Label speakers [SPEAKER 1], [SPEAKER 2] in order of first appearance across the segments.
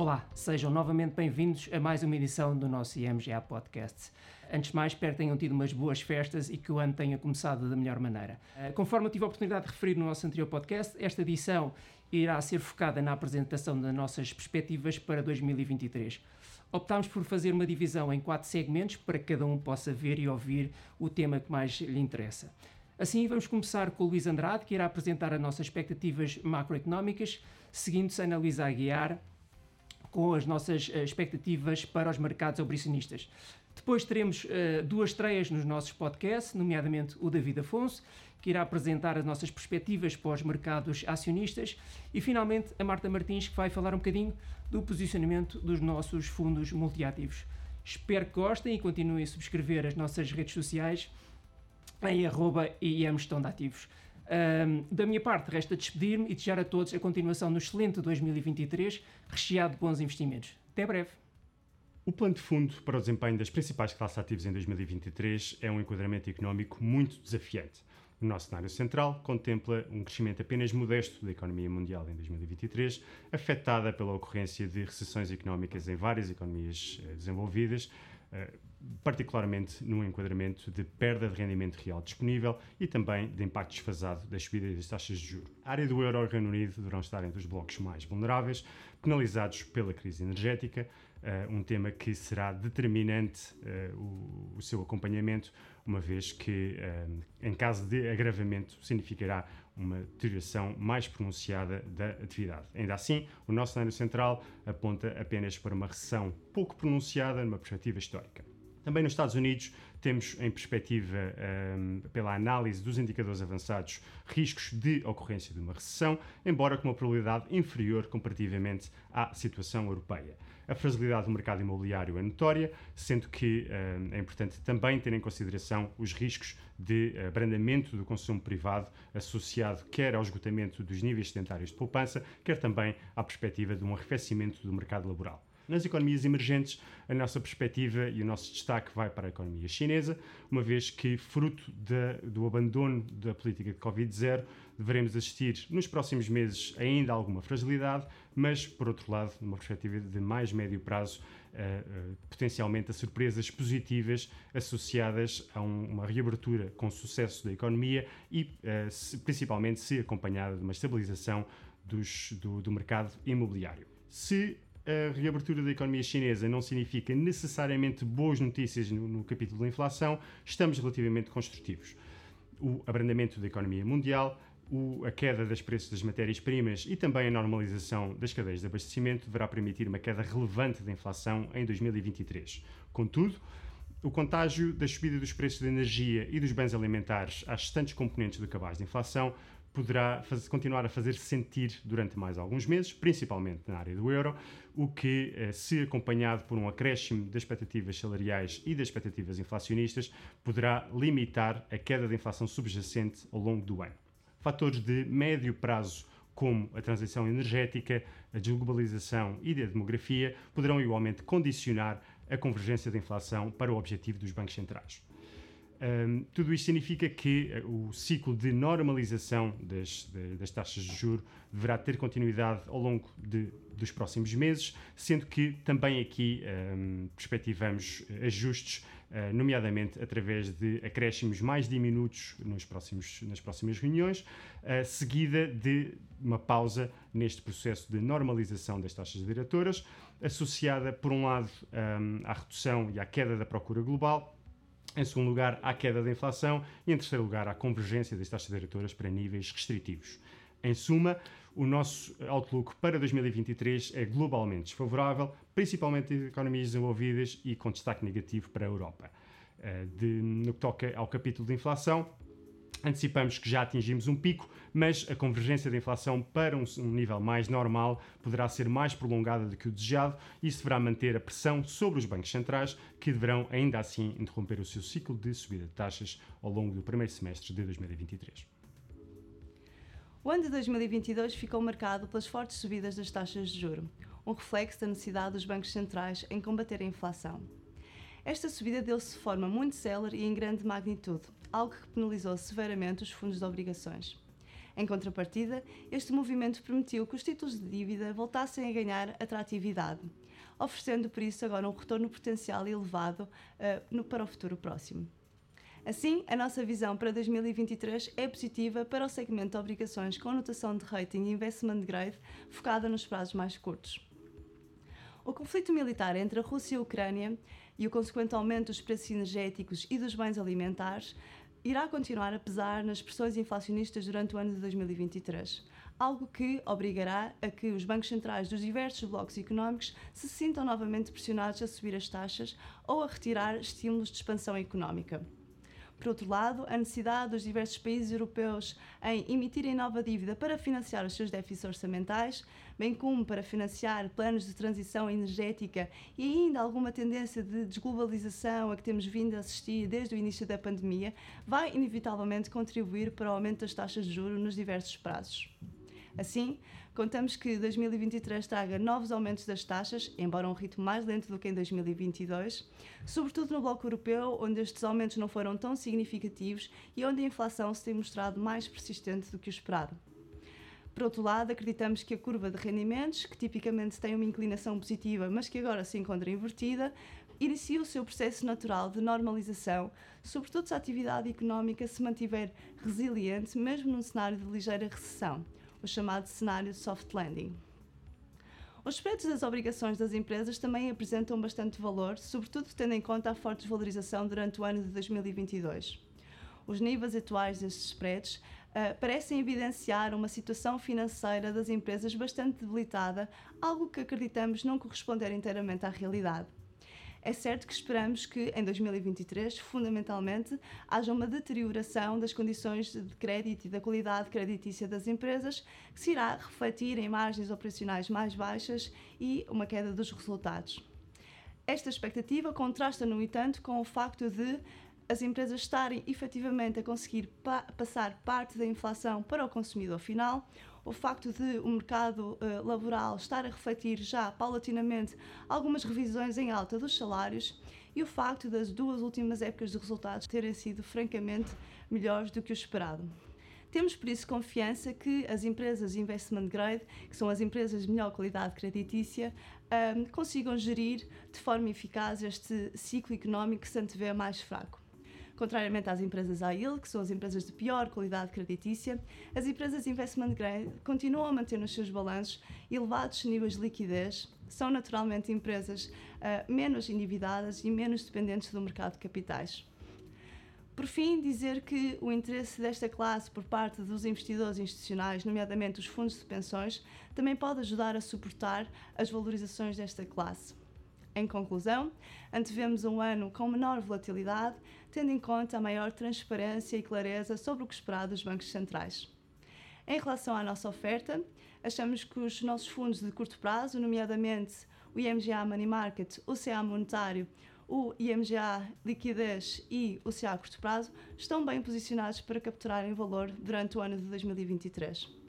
[SPEAKER 1] Olá, sejam novamente bem-vindos a mais uma edição do nosso IMGA Podcast. Antes de mais, espero que tenham tido umas boas festas e que o ano tenha começado da melhor maneira. Eh, conforme eu tive a oportunidade de referir no nosso anterior podcast, esta edição irá ser focada na apresentação das nossas perspectivas para 2023. Optámos por fazer uma divisão em quatro segmentos para que cada um possa ver e ouvir o tema que mais lhe interessa. Assim, vamos começar com o Luís Andrade, que irá apresentar as nossas expectativas macroeconómicas, seguindo-se a Ana Luísa Aguiar, com as nossas eh, expectativas para os mercados obricionistas. Depois teremos uh, duas estreias nos nossos podcasts, nomeadamente o David Afonso, que irá apresentar as nossas perspectivas para os mercados acionistas, e finalmente a Marta Martins, que vai falar um bocadinho do posicionamento dos nossos fundos multiativos. Espero que gostem e continuem a subscrever as nossas redes sociais em arroba Gestão de Ativos. Um, da minha parte, resta despedir-me e desejar a todos a continuação do excelente 2023, recheado de bons investimentos. Até breve.
[SPEAKER 2] O plano de fundo para o desempenho das principais classes ativas em 2023 é um enquadramento económico muito desafiante. O nosso cenário central contempla um crescimento apenas modesto da economia mundial em 2023, afetada pela ocorrência de recessões económicas em várias economias eh, desenvolvidas, eh, particularmente num enquadramento de perda de rendimento real disponível e também de impacto desfasado da subida das taxas de juros. A área do euro e Reino Unido deverão estar entre os blocos mais vulneráveis, penalizados pela crise energética, uh, um tema que será determinante uh, o, o, seu acompanhamento, uma vez que, uh, em caso de agravamento, significará uma deterioração mais pronunciada da atividade. Ainda assim, o nosso cenário central aponta apenas para uma recessão pouco pronunciada numa perspectiva histórica. Também nos Estados Unidos temos em perspectiva, um, pela análise dos indicadores avançados, riscos de ocorrência de uma recessão, embora com uma probabilidade inferior comparativamente à situação europeia. A fragilidade do mercado imobiliário é notória, sendo que um, é importante também ter em consideração os riscos de abrandamento do consumo privado associado quer ao esgotamento dos níveis sedentários de poupança, quer também à perspectiva de um arrefecimento do mercado laboral. Nas economias emergentes, a nossa perspectiva e o nosso destaque vai para a economia chinesa, uma vez que, fruto de, do abandono da política de Covid-0, deveremos assistir nos próximos meses ainda a alguma fragilidade, mas, por outro lado, numa perspectiva de mais médio prazo, uh, uh, potencialmente a surpresas positivas associadas a um, uma reabertura com sucesso da economia e, uh, se, principalmente, se acompanhada de uma estabilização dos, do, do mercado imobiliário. Se a reabertura da economia chinesa não significa necessariamente boas notícias no, no capítulo da inflação, estamos relativamente construtivos. O abrandamento da economia mundial, o, a queda dos preços das matérias-primas e também a normalização das cadeias de abastecimento deverá permitir uma queda relevante da inflação em 2023. Contudo, o contágio da subida dos preços da energia e dos bens alimentares às restantes componentes do cabaz de inflação poderá fazer, continuar a fazer-se sentir durante mais alguns meses, principalmente na área do euro, o que, eh, se acompanhado por um acréscimo das expectativas salariais e das expectativas inflacionistas, poderá limitar a queda da inflação subjacente ao longo do ano. Fatores de médio prazo como a transição energética, a desglobalização e a demografia poderão igualmente condicionar a convergência da inflação para o objetivo dos bancos centrais. Um, tudo isto significa que uh, o ciclo de normalização das, das taxas de juro deverá ter continuidade ao longo de, dos próximos meses, sendo que também aqui um, perspectivamos ajustes, uh, nomeadamente através de acréscimos mais diminutos nos próximos, nas próximas reuniões, uh, seguida de uma pausa neste processo de normalização das taxas diretoras, associada, por um lado, um, à redução e à queda da procura global em segundo lugar, à queda da inflação e, em terceiro lugar, à convergência das taxas diretoras para níveis restritivos. Em suma, o nosso outlook para 2023 é globalmente desfavorável, principalmente em economias desenvolvidas e com destaque negativo para a Europa. Eh, de, no que toca ao capítulo de inflação, Antecipamos que já atingimos um pico, mas a convergência da inflação para um, nível mais normal poderá ser mais prolongada do que o desejado e isso deverá manter a pressão sobre os bancos centrais, que deverão ainda assim interromper o seu ciclo de subida de taxas ao longo do primeiro semestre de 2023.
[SPEAKER 3] O ano de 2022 ficou marcado pelas fortes subidas das taxas de juro, um reflexo da necessidade dos bancos centrais em combater a inflação. Esta subida deu-se de forma muito célere e em grande magnitude, algo que penalizou severamente os fundos de obrigações. Em contrapartida, este movimento permitiu que os títulos de dívida voltassem a ganhar atratividade, oferecendo por isso agora um retorno potencial elevado uh, no, para o futuro próximo. Assim, a nossa visão para 2023 é positiva para o segmento de obrigações com notação de rating investment grade focada nos prazos mais curtos. O conflito militar entre a Rússia e a Ucrânia e o consequente aumento dos preços energéticos e dos bens alimentares irá continuar a pesar nas pressões inflacionistas durante o ano de 2023, algo que obrigará a que os bancos centrais dos diversos blocos económicos se sintam novamente pressionados a subir as taxas ou a retirar estímulos de expansão económica. Por outro lado, a necessidade dos diversos países europeus em emitirem nova dívida para financiar os seus déficits orçamentais, bem como para financiar planos de transição energética e ainda alguma tendência de desglobalização a que temos vindo a assistir desde o início da pandemia, vai inevitavelmente contribuir para o aumento das taxas de juros nos diversos prazos. Assim, contamos que 2023 traga novos aumentos das taxas, embora um ritmo mais lento do que em 2022, sobretudo no bloco europeu, onde estes aumentos não foram tão significativos e onde a inflação se tem mostrado mais persistente do que o esperado. Por outro lado, acreditamos que a curva de rendimentos, que tipicamente tem uma inclinação positiva, mas que agora se encontra invertida, inicia o seu processo natural de normalização, sobretudo se a atividade económica se mantiver resiliente, mesmo num cenário de ligeira recessão o chamado cenário soft landing. Os spreads das obrigações das empresas também apresentam bastante valor, sobretudo tendo em conta a forte desvalorização durante o ano de 2022. Os níveis atuais destes spreads uh, parecem evidenciar uma situação financeira das empresas bastante debilitada, algo que acreditamos não corresponder inteiramente à realidade. É certo que esperamos que em 2023, fundamentalmente, haja uma deterioração das condições de crédito e da qualidade creditícia das empresas, que se irá refletir em margens operacionais mais baixas e uma queda dos resultados. Esta expectativa contrasta, no entanto, com o facto de as empresas estarem efetivamente a conseguir pa passar parte da inflação para o consumidor final, o facto de o mercado uh, laboral estar a refletir já paulatinamente algumas revisões em alta dos salários e o facto das duas últimas épocas de resultados terem sido francamente melhores do que o esperado. Temos por isso confiança que as empresas investment grade, que são as empresas de melhor qualidade creditícia, um, eh, consigam gerir de forma eficaz este ciclo económico que se antevê mais fraco. Contrariamente às empresas AIL, que são as empresas de pior qualidade creditícia, as empresas investment grade continuam a manter nos seus balanços elevados níveis de liquidez, são naturalmente empresas uh, menos endividadas e menos dependentes do mercado de capitais. Por fim, dizer que o interesse desta classe por parte dos investidores institucionais, nomeadamente os fundos de pensões, também pode ajudar a suportar as valorizações desta classe. Em conclusão, antevemos um ano com menor volatilidade, tendo em conta a maior transparência e clareza sobre o que esperar dos bancos centrais. Em relação à nossa oferta, achamos que os nossos fundos de curto prazo, nomeadamente o IMGA Money Market, o CA Monetário, o IMGA Liquidez e o CA Curto Prazo, estão bem posicionados para capturarem valor durante o ano de 2023.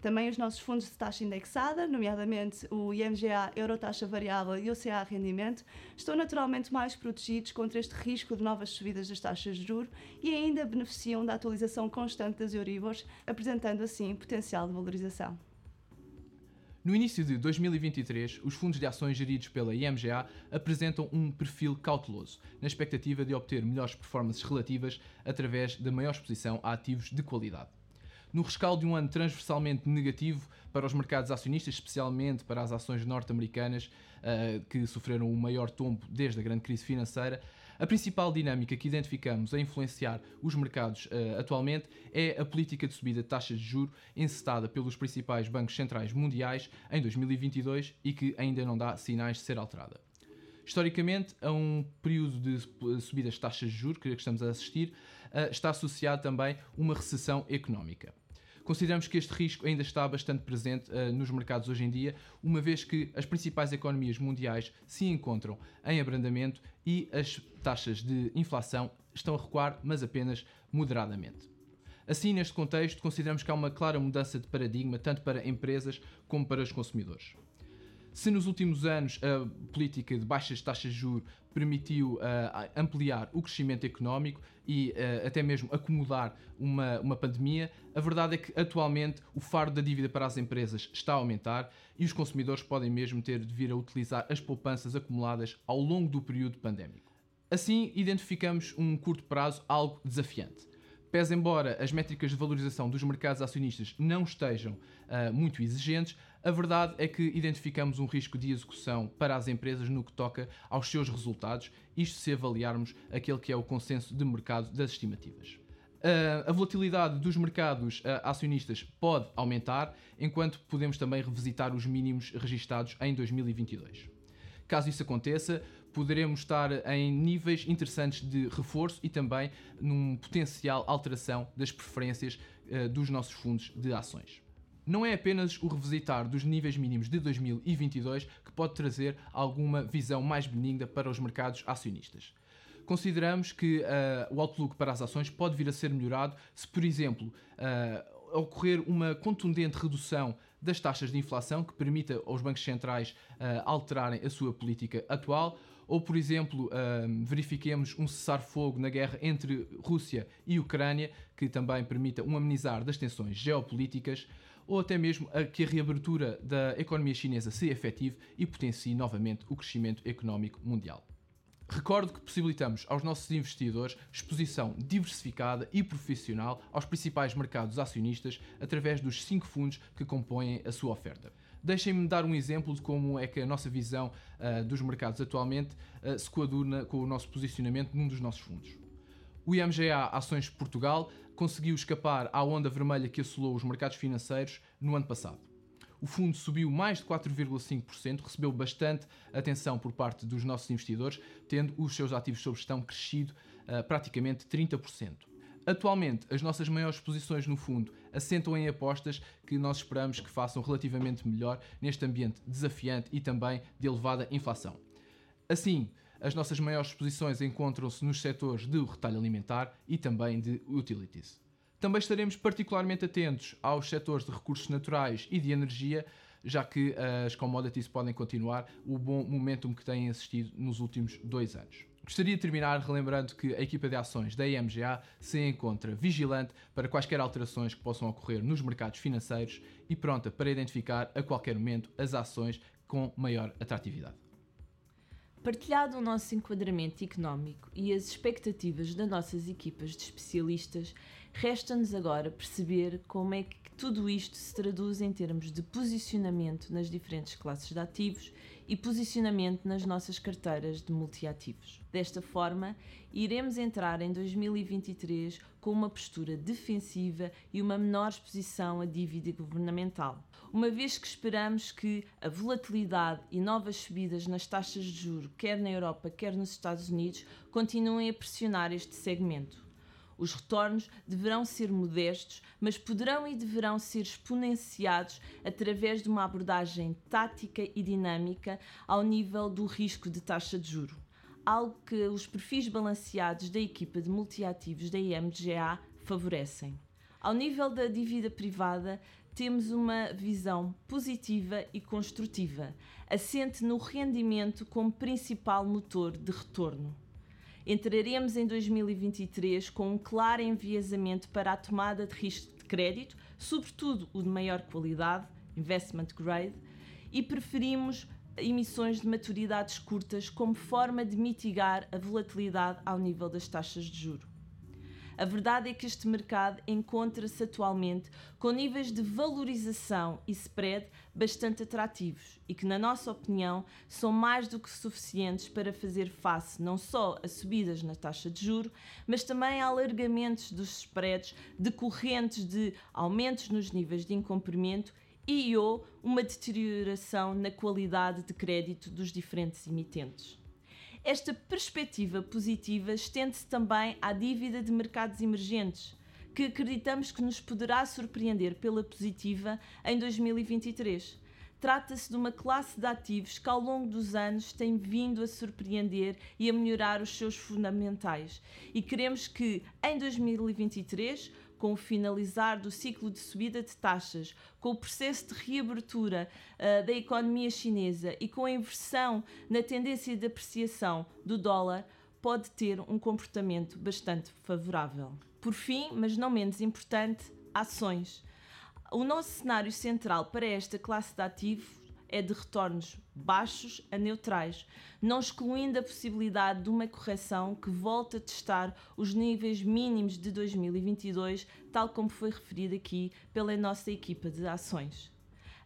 [SPEAKER 3] Também os nossos fundos de taxa indexada, nomeadamente o IMGA Eurotaxa Variável e o CA Rendimento, estão naturalmente mais protegidos contra este risco de novas subidas das taxas de juros e ainda beneficiam da atualização constante das Euribors, apresentando assim potencial de valorização.
[SPEAKER 4] No início de 2023, os fundos de ações geridos pela IMGA apresentam um perfil cauteloso, na expectativa de obter melhores performances relativas através da maior exposição a ativos de qualidade no rescaldo de um ano transversalmente negativo para os mercados acionistas, especialmente para as ações norte-americanas, uh, que sofreram o maior tombo desde a grande crise financeira. A principal dinâmica que identificamos a influenciar os mercados uh, atualmente é a política de subida de taxas de juro encetada pelos principais bancos centrais mundiais em 2022 e que ainda não dá sinais de ser alterada. Historicamente, a um período de subidas de taxas de juros que estamos a assistir, uh, está associado também uma recessão económica. Consideramos que este risco ainda está bastante presente uh, nos mercados hoje em dia, uma vez que as principais economias mundiais se encontram em abrandamento e as taxas de inflação estão a recuar, mas apenas moderadamente. Assim, neste contexto, consideramos que há uma clara mudança de paradigma tanto para empresas como para os consumidores. Se nos últimos anos a política de baixas taxas de juros permitiu uh, ampliar o crescimento económico e uh, até mesmo acomodar uma, uma pandemia, a verdade é que atualmente o fardo da dívida para as empresas está a aumentar e os consumidores podem mesmo ter de vir a utilizar as poupanças acumuladas ao longo do período pandémico. Assim, identificamos um curto prazo algo desafiante. Pese embora as métricas de valorização dos mercados acionistas não estejam uh, muito exigentes, a verdade é que identificamos um risco de execução para as empresas no que toca aos seus resultados, isto se avaliarmos aquele que é o consenso de mercado das estimativas. A volatilidade dos mercados acionistas pode aumentar, enquanto podemos também revisitar os mínimos registados em 2022. Caso isso aconteça, poderemos estar em níveis interessantes de reforço e também num potencial alteração das preferências uh, dos nossos fundos de ações. Não é apenas o revisitar dos níveis mínimos de 2022 que pode trazer alguma visão mais benigna para os mercados acionistas. Consideramos que uh, o outlook para as ações pode vir a ser melhorado se, por exemplo, uh, ocorrer uma contundente redução das taxas de inflação que permita aos bancos centrais uh, alterarem a sua política atual ou, por exemplo, uh, verifiquemos um cessar-fogo na guerra entre Rússia e Ucrânia, que também permita um amenizar das tensões geopolíticas, ou até mesmo a que a reabertura da economia chinesa se efetive e potencie novamente o crescimento económico mundial. Recordo que possibilitamos aos nossos investidores exposição diversificada e profissional aos principais mercados acionistas através dos cinco fundos que compõem a sua oferta. Deixem-me dar um exemplo de como é que a nossa visão uh, dos mercados atualmente uh, se coaduna com o nosso posicionamento num dos nossos fundos. O IMGA Ações Portugal conseguiu escapar à onda vermelha que assolou os mercados financeiros no ano passado. O fundo subiu mais de 4,5%, recebeu bastante atenção por parte dos nossos investidores, tendo os seus ativos sob gestão crescido uh, praticamente 30%. Atualmente, as nossas maiores posições no fundo assentam em apostas que nós esperamos que façam relativamente melhor neste ambiente desafiante e também de elevada inflação. Assim, as nossas maiores posições encontram-se nos setores de retalho alimentar e também de utilities. Também estaremos particularmente atentos aos setores de recursos naturais e de energia, já que as commodities podem continuar o bom momentum que têm assistido nos últimos dois anos. Gostaria de terminar relembrando que a equipa de ações da IMGA se encontra vigilante para quaisquer alterações que possam ocorrer nos mercados financeiros e pronta para identificar a qualquer momento as ações com maior atratividade.
[SPEAKER 5] Partilhado o nosso enquadramento económico e as expectativas das nossas equipas de especialistas, resta-nos agora perceber como é que tudo isto se traduz em termos de posicionamento nas diferentes classes de ativos e posicionamento nas nossas carteiras de multiativos. Desta forma, iremos entrar em 2023 com uma postura defensiva e uma menor exposição à dívida governamental, uma vez que esperamos que a volatilidade e novas subidas nas taxas de juro, quer na Europa, quer nos Estados Unidos, continuem a pressionar este segmento. Os retornos deverão ser modestos, mas poderão e deverão ser exponenciados através de uma abordagem tática e dinâmica ao nível do risco de taxa de juro. Algo que os perfis balanceados da equipa de multiativos da IMGA favorecem. Ao nível da dívida privada, temos uma visão positiva e construtiva, assente no rendimento como principal motor de retorno entraremos em 2023 com um claro enviesamento para a tomada de risco de crédito, sobretudo o de maior qualidade, investment grade, e preferimos emissões de maturidades curtas como forma de mitigar a volatilidade ao nível das taxas de juro. A verdade é que este mercado encontra-se atualmente com níveis de valorização e spread bastante atrativos e que, na nossa opinião, são mais do que suficientes para fazer face não só a subidas na taxa de juro, mas também a alargamentos dos spreads decorrentes de aumentos nos níveis de incumprimento e ou uma deterioração na qualidade de crédito dos diferentes emitentes. Esta perspectiva positiva estende-se também à dívida de mercados emergentes, que acreditamos que nos poderá surpreender pela positiva em 2023. Trata-se de uma classe de ativos que, ao longo dos anos, tem vindo a surpreender e a melhorar os seus fundamentais. E queremos que, em 2023, com o finalizar do ciclo de subida de taxas, com o processo de reabertura uh, da economia chinesa e com a inversão na tendência de apreciação do dólar, pode ter um comportamento bastante favorável. Por fim, mas não menos importante, ações. O nosso cenário central para esta classe de ativos é de retornos baixos a neutrais, não excluindo a possibilidade de uma correção que volte a testar os níveis mínimos de 2022, tal como foi referido aqui pela nossa equipa de ações.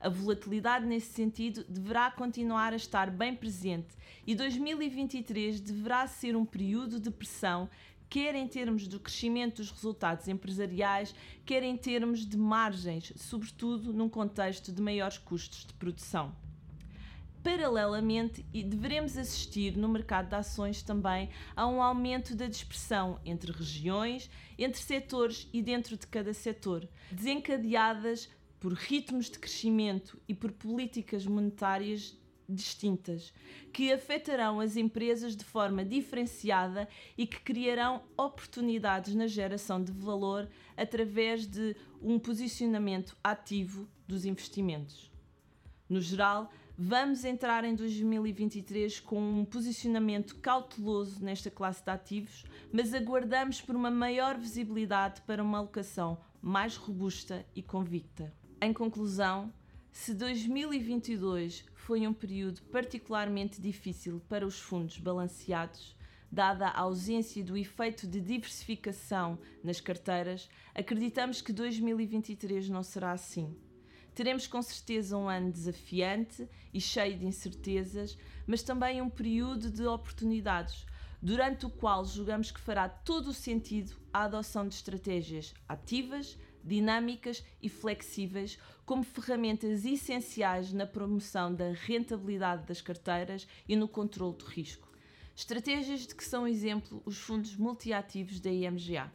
[SPEAKER 5] A volatilidade nesse sentido deverá continuar a estar bem presente e 2023 deverá ser um período de pressão quer em termos do crescimento dos resultados empresariais, quer em termos de margens, sobretudo num contexto de maiores custos de produção. Paralelamente, deveremos assistir no mercado de ações também a um aumento da dispersão entre regiões, entre setores e dentro de cada setor, desencadeadas por ritmos de crescimento e por políticas monetárias distintas, que afetarão as empresas de forma diferenciada e que criarão oportunidades na geração de valor através de um posicionamento ativo dos investimentos. No geral, vamos entrar em 2023 com um posicionamento cauteloso nesta classe de ativos, mas aguardamos por uma maior visibilidade para uma alocação mais robusta e convicta. Em conclusão, se 2022 foi um período particularmente difícil para os fundos balanceados, dada a ausência do efeito de diversificação nas carteiras, acreditamos que 2023 não será assim. Teremos com certeza um ano desafiante e cheio de incertezas, mas também um período de oportunidades, durante o qual julgamos que fará todo o sentido a adoção de estratégias ativas, dinâmicas e flexíveis como ferramentas essenciais na promoção da rentabilidade das carteiras e no controle do risco. Estratégias de que são exemplo os fundos multiativos da IMGA.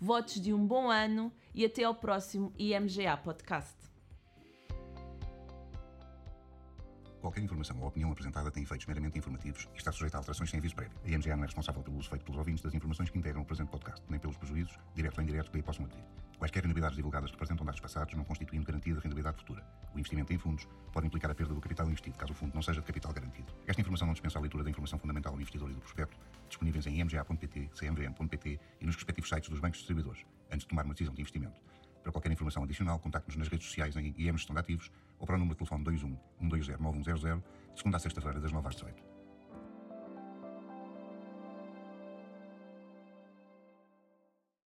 [SPEAKER 5] Votos de um bom ano e até ao próximo IMGA Podcast.
[SPEAKER 6] Qualquer informação ou opinião apresentada tem efeitos meramente informativos e está sujeita a alterações sem aviso prévio. A IMGA não é responsável pelo uso feito pelos ouvintes das informações que integram o presente podcast, nem pelos prejuízos, diretos ou indiretos, que aí possam adquirir. Quaisquer rentabilidades divulgadas representam dados passados, não constituindo garantia de rentabilidade futura. O investimento em fundos pode implicar a perda do capital investido, caso o fundo não seja de capital garantido. Esta informação não dispensa a leitura da informação fundamental do investidor e do prospecto, disponíveis em imga.pt, cmvm.pt e nos respectivos sites dos bancos distribuidores, antes de tomar uma decisão de investimento. Para qualquer informação adicional, contacte-nos nas redes sociais em IM Gestão de Ativos ou para o número de telefone 21 120 9100, de segunda a sexta-feira, das 9 às 18.